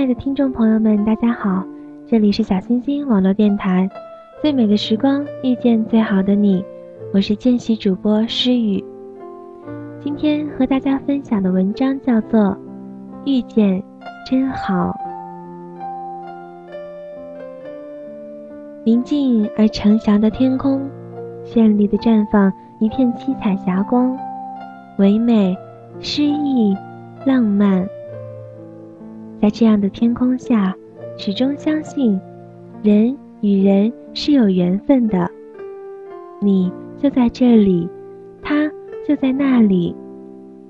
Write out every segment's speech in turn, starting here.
亲爱的听众朋友们，大家好，这里是小星星网络电台，最美的时光遇见最好的你，我是见习主播诗雨。今天和大家分享的文章叫做《遇见真好》。宁静而澄祥的天空，绚丽的绽放一片七彩霞光，唯美、诗意、浪漫。在这样的天空下，始终相信，人与人是有缘分的。你就在这里，他就在那里，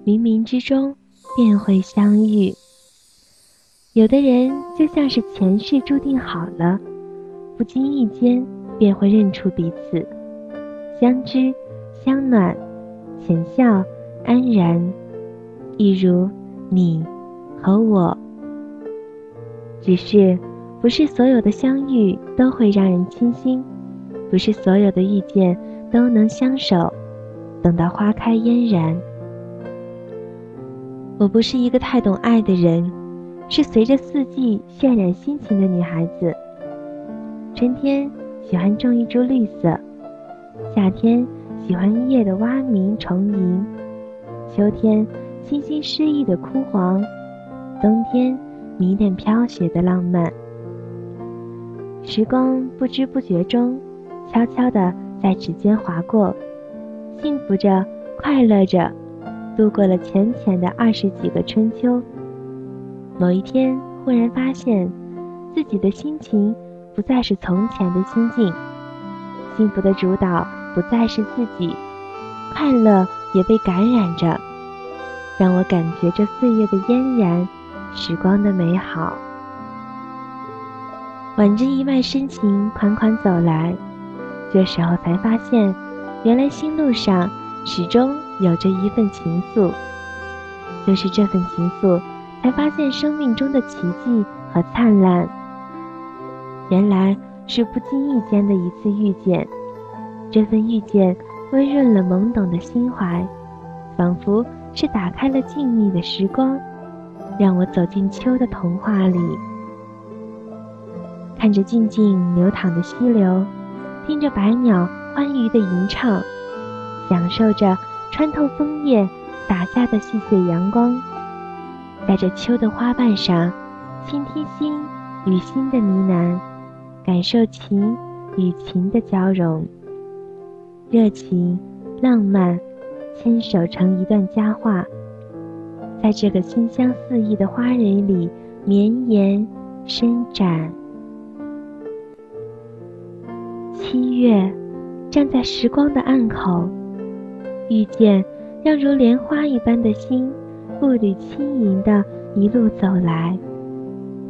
冥冥之中便会相遇。有的人就像是前世注定好了，不经意间便会认出彼此，相知相暖，浅笑安然，一如你和我。只是，不是所有的相遇都会让人倾心，不是所有的遇见都能相守，等到花开嫣然。我不是一个太懂爱的人，是随着四季渲染心情的女孩子。春天喜欢种一株绿色，夏天喜欢一夜的蛙鸣虫吟，秋天清新诗意的枯黄，冬天。迷恋飘雪的浪漫，时光不知不觉中，悄悄地在指尖划过，幸福着，快乐着，度过了浅浅的二十几个春秋。某一天，忽然发现，自己的心情不再是从前的心境，幸福的主导不再是自己，快乐也被感染着，让我感觉这岁月的嫣然。时光的美好，挽着一脉深情款款走来，这时候才发现，原来心路上始终有着一份情愫。就是这份情愫，才发现生命中的奇迹和灿烂。原来是不经意间的一次遇见，这份遇见温润了懵懂的心怀，仿佛是打开了静谧的时光。让我走进秋的童话里，看着静静流淌的溪流，听着百鸟欢愉的吟唱，享受着穿透枫叶洒下的细碎阳光，在这秋的花瓣上，倾听心与心的呢喃，感受情与情的交融，热情、浪漫，牵手成一段佳话。在这个清香四溢的花蕊里绵延伸展。七月，站在时光的暗口，遇见让如莲花一般的心，步履轻盈的一路走来，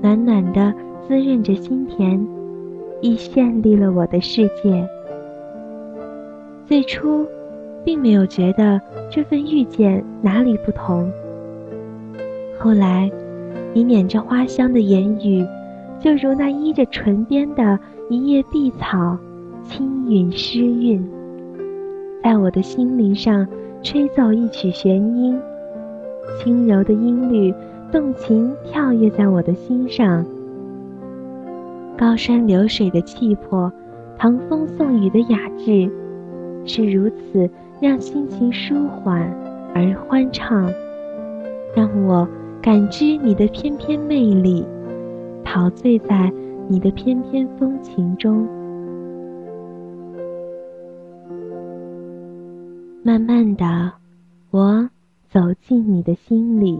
暖暖的滋润着心田，亦绚丽了我的世界。最初，并没有觉得这份遇见哪里不同。后来，你捻着花香的言语，就如那依着唇边的一叶碧草，轻允诗韵，在我的心灵上吹奏一曲弦音，轻柔的音律，动情跳跃在我的心上。高山流水的气魄，唐风宋雨的雅致，是如此让心情舒缓而欢畅，让我感知你的翩翩魅力，陶醉在你的翩翩风情中。慢慢的，我走进你的心里，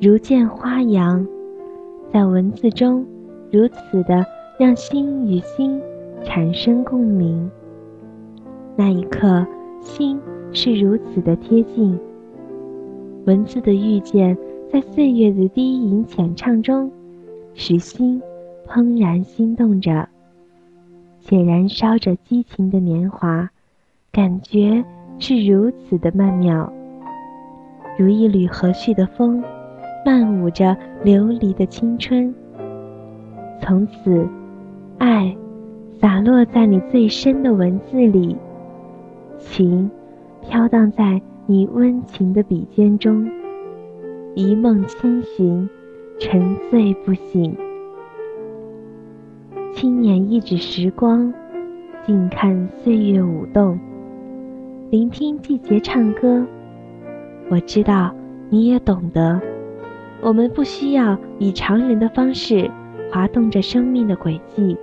如见花阳，在文字中如此的让心与心产生共鸣。那一刻，心是如此的贴近。文字的遇见，在岁月的低吟浅唱中，使心怦然心动着，且燃烧着激情的年华。感觉是如此的曼妙，如一缕和煦的风，漫舞着流离的青春。从此，爱洒落在你最深的文字里，情飘荡在你温情的笔尖中，一梦千寻，沉醉不醒。轻捻一指时光，静看岁月舞动。聆听季节唱歌，我知道你也懂得。我们不需要以常人的方式滑动着生命的轨迹，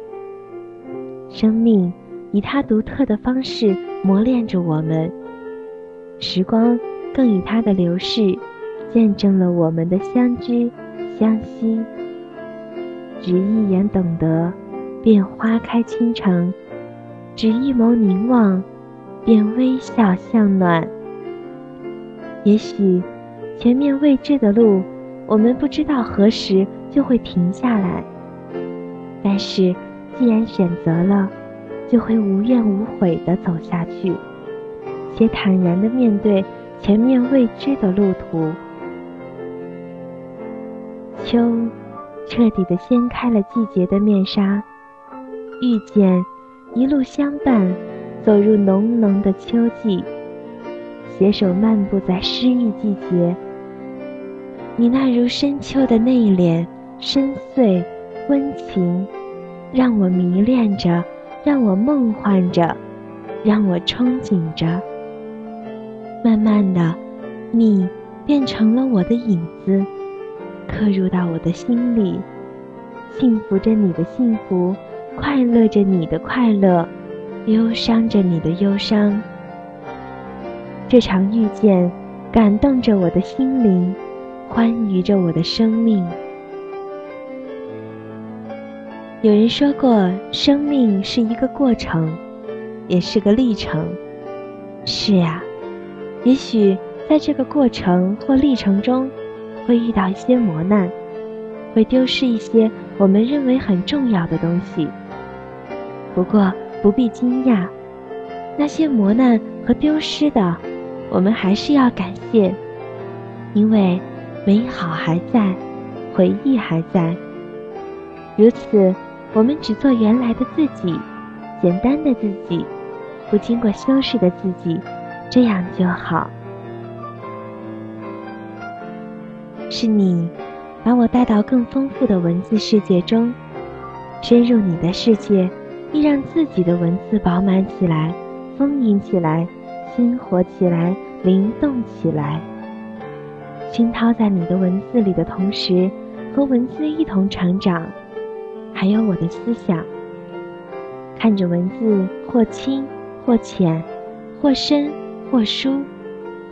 生命以它独特的方式磨练着我们，时光更以它的流逝见证了我们的相知相惜。只一眼懂得，便花开倾城；只一眸凝望。便微笑向暖。也许，前面未知的路，我们不知道何时就会停下来。但是，既然选择了，就会无怨无悔地走下去，且坦然地面对前面未知的路途。秋，彻底的掀开了季节的面纱，遇见，一路相伴。走入浓浓的秋季，携手漫步在诗意季节。你那如深秋的内敛、深邃、温情，让我迷恋着，让我梦幻着，让我憧憬着。慢慢的，你变成了我的影子，刻入到我的心里，幸福着你的幸福，快乐着你的快乐。忧伤着你的忧伤，这场遇见感动着我的心灵，欢愉着我的生命。有人说过，生命是一个过程，也是个历程。是呀，也许在这个过程或历程中，会遇到一些磨难，会丢失一些我们认为很重要的东西。不过，不必惊讶，那些磨难和丢失的，我们还是要感谢，因为美好还在，回忆还在。如此，我们只做原来的自己，简单的自己，不经过修饰的自己，这样就好。是你，把我带到更丰富的文字世界中，深入你的世界。亦让自己的文字饱满起来，丰盈起来，鲜活起来，灵动起来。熏陶在你的文字里的同时，和文字一同成长，还有我的思想。看着文字或轻或浅，或深或疏，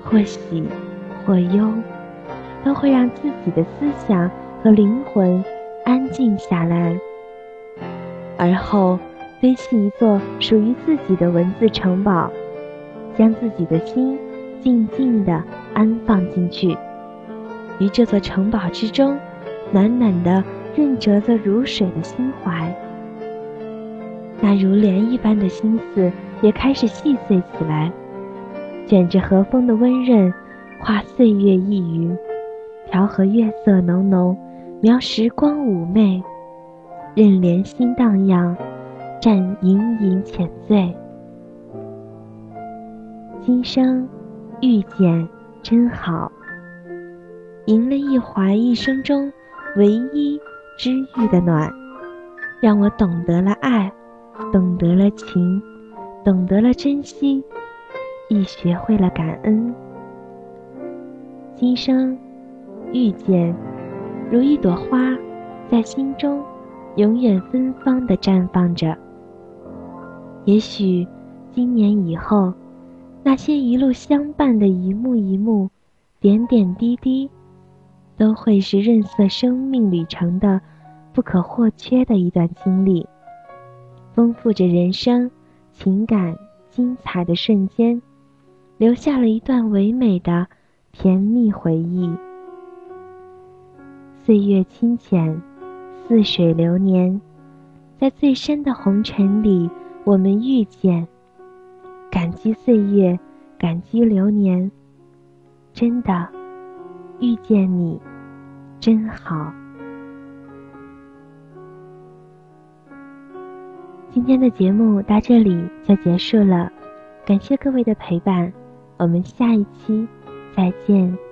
或喜或忧，都会让自己的思想和灵魂安静下来，而后。堆砌一座属于自己的文字城堡，将自己的心静静地安放进去，于这座城堡之中，暖暖的润泽着如水的心怀。那如莲一般的心思也开始细碎起来，卷着和风的温润，化岁月一隅，调和月色浓浓，描时光妩媚，任莲心荡漾。暂隐隐浅醉，今生遇见真好，赢了一怀一生中唯一知遇的暖，让我懂得了爱，懂得了情，懂得了珍惜，亦学会了感恩。今生遇见，如一朵花，在心中永远芬芳的绽放着。也许今年以后，那些一路相伴的一幕一幕、点点滴滴，都会是润色生命旅程的不可或缺的一段经历，丰富着人生情感精彩的瞬间，留下了一段唯美的甜蜜回忆。岁月清浅，似水流年，在最深的红尘里。我们遇见，感激岁月，感激流年。真的，遇见你，真好。今天的节目到这里就结束了，感谢各位的陪伴，我们下一期再见。